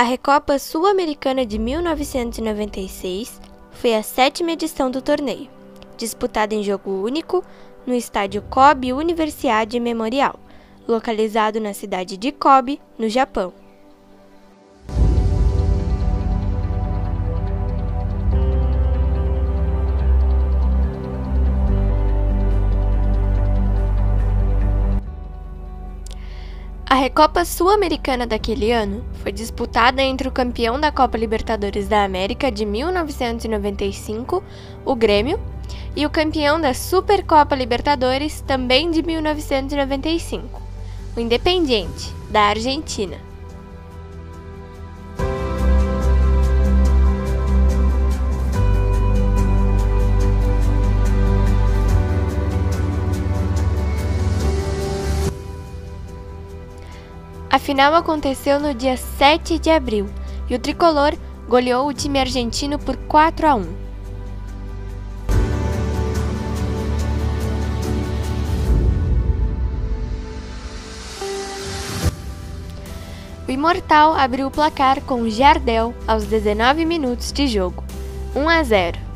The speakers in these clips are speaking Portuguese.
A Recopa Sul-Americana de 1996 foi a sétima edição do torneio, disputada em jogo único no estádio Kobe Universiade Memorial, localizado na cidade de Kobe, no Japão. Recopa Sul-Americana daquele ano foi disputada entre o campeão da Copa Libertadores da América de 1995, o Grêmio, e o campeão da Supercopa Libertadores também de 1995, o Independiente, da Argentina. A final aconteceu no dia 7 de abril e o tricolor goleou o time argentino por 4 a 1. O Imortal abriu o placar com Jardel aos 19 minutos de jogo, 1 a 0.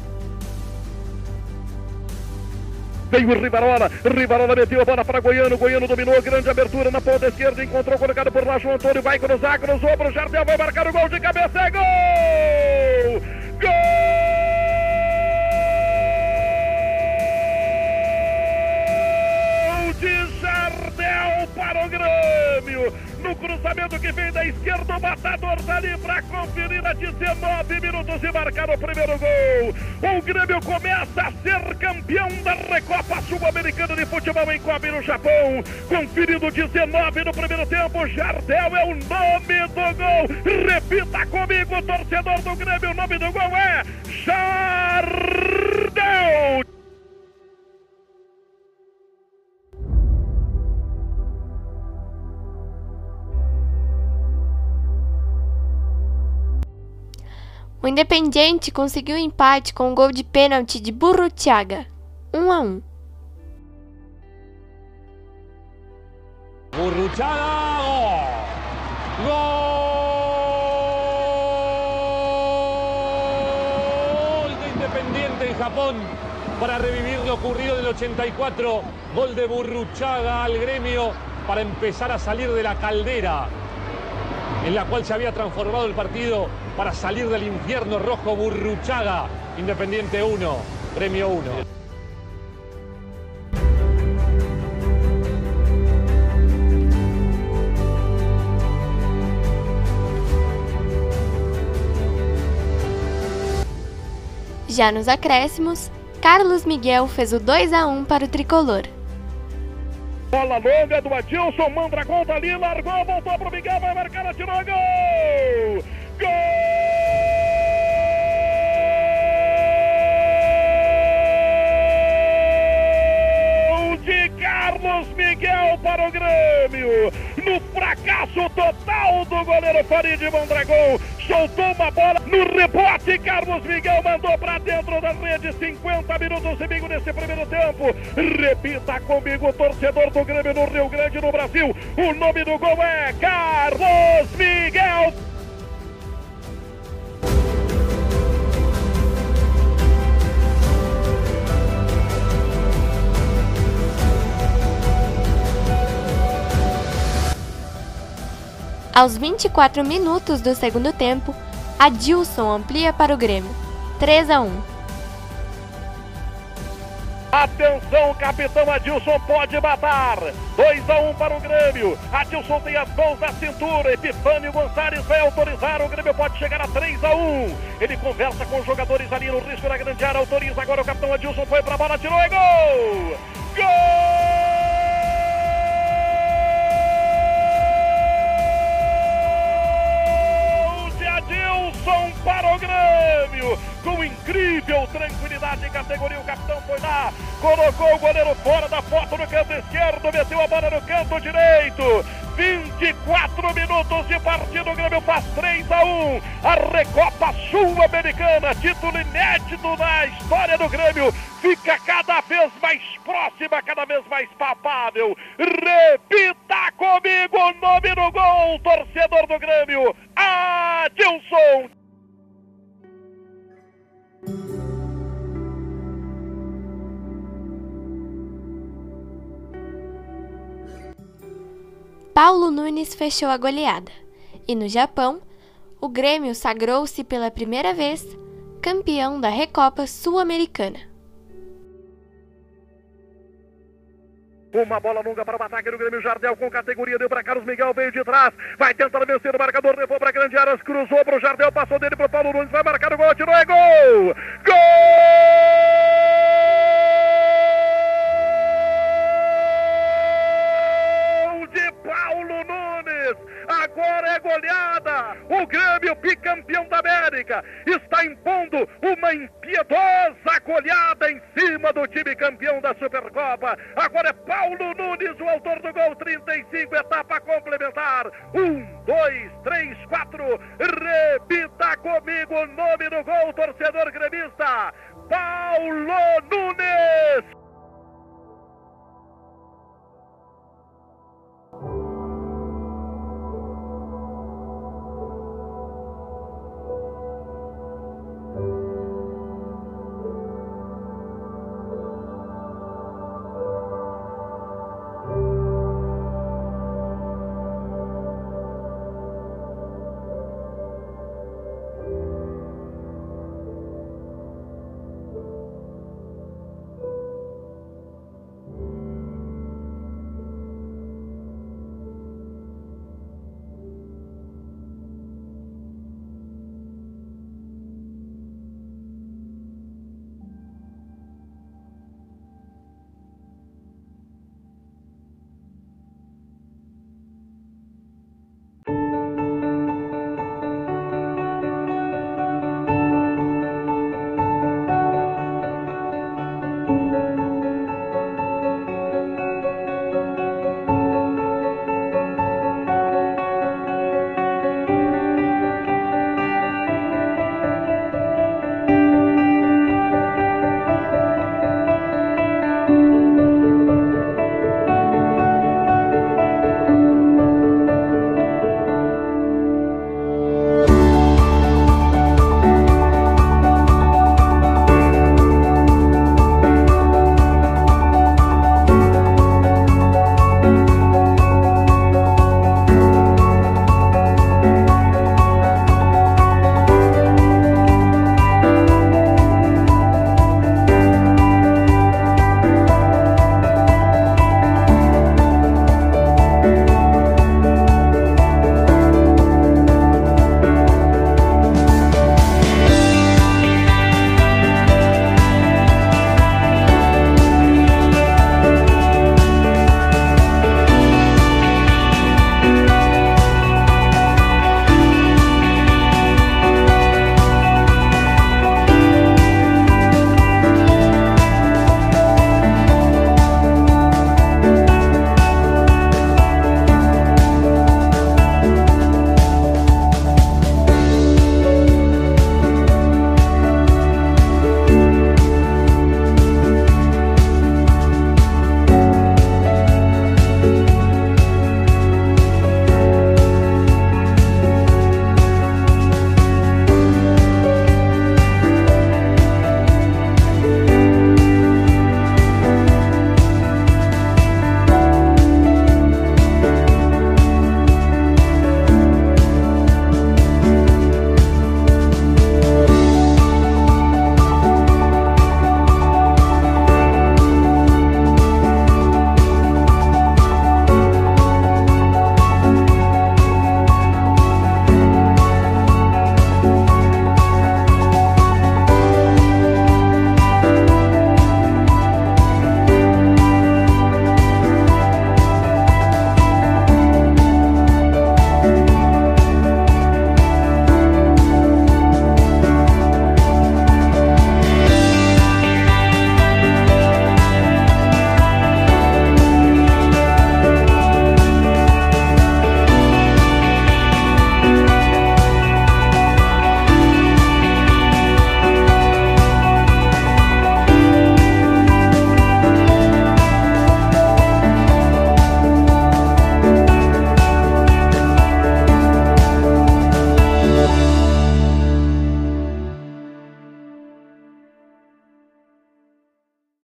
Veio o Rivarola, Rivarola meteu a bola para Goiano, Goiano dominou, grande abertura na ponta esquerda, encontrou colocado por lá João Antônio, vai cruzar, cruzou para o Jardel, vai marcar o gol de cabeça, é gol! Gol de Jardel para o Grêmio! No cruzamento que vem da esquerda, o matador dali para conferir a 19 minutos e marcar o primeiro gol. O Grêmio começa a ser campeão da Recopa Sul-Americana de Futebol em Kobe, no Japão. Conferido 19 no primeiro tempo, Jardel é o nome do gol. Repita comigo, torcedor do Grêmio, o nome do gol é Jardel. O Independiente conseguiu o empate com um gol de pênalti de Burruchaga, 1 a 1. Burruchaga! Gol! Gol de Independiente en Japón para revivir lo ocurrido en el 84. Gol de Burruchaga al gremio para empezar a salir de la caldera en la cual se había transformado el partido para salir del infierno rojo Burruchaga. Independiente 1, Premio 1. Já nos acréscimos, Carlos Miguel fez o 2 a 1 para o tricolor. Bola longa do Adilson, Mandragon ali, largou, voltou pro Miguel, vai marcar, atirou, gol! Gol de Carlos Miguel para o Grêmio. No fracasso total do goleiro Farid Mondragão. Soltou uma bola no rebote. Carlos Miguel mandou para dentro da rede. 50 minutos e meio nesse primeiro tempo. Repita comigo, torcedor do Grêmio no Rio Grande, no Brasil. O nome do gol é Carlos Aos 24 minutos do segundo tempo, Adilson amplia para o Grêmio. 3 a 1. Atenção, capitão Adilson pode matar. 2 a 1 para o Grêmio. Adilson tem as mãos na cintura. Epifânio Gonçalves vai autorizar. O Grêmio pode chegar a 3 a 1. Ele conversa com os jogadores ali no risco da grande área. Autoriza agora o capitão Adilson. Foi para a bola, tirou e gol! Gol! Com incrível tranquilidade e categoria, o capitão foi lá, colocou o goleiro fora da foto no canto esquerdo, meteu a bola no canto direito. 24 minutos de partida, o Grêmio faz 3 a 1. A Recopa Sul-Americana, título inédito na história do Grêmio, fica cada vez mais próxima, cada vez mais palpável. Repita comigo o nome do gol, torcedor do Grêmio. Paulo Nunes fechou a goleada. E no Japão, o Grêmio sagrou-se pela primeira vez campeão da Recopa Sul-Americana. Uma bola longa para o ataque do Grêmio Jardel com categoria. Deu para Carlos Miguel, veio de trás. Vai tentar vencer o marcador. Levou para grande área. Cruzou para o Jardel. Passou dele para o Paulo Nunes. Vai marcar o gol. Tirou. É gol! Gol! Goleada. O Grêmio, bicampeão da América, está impondo uma impiedosa goleada em cima do time campeão da Supercopa. Agora é Paulo Nunes, o autor do gol, 35, etapa complementar. Um, dois, três, quatro. Repita comigo o nome do gol, torcedor gremista. Paulo Nunes.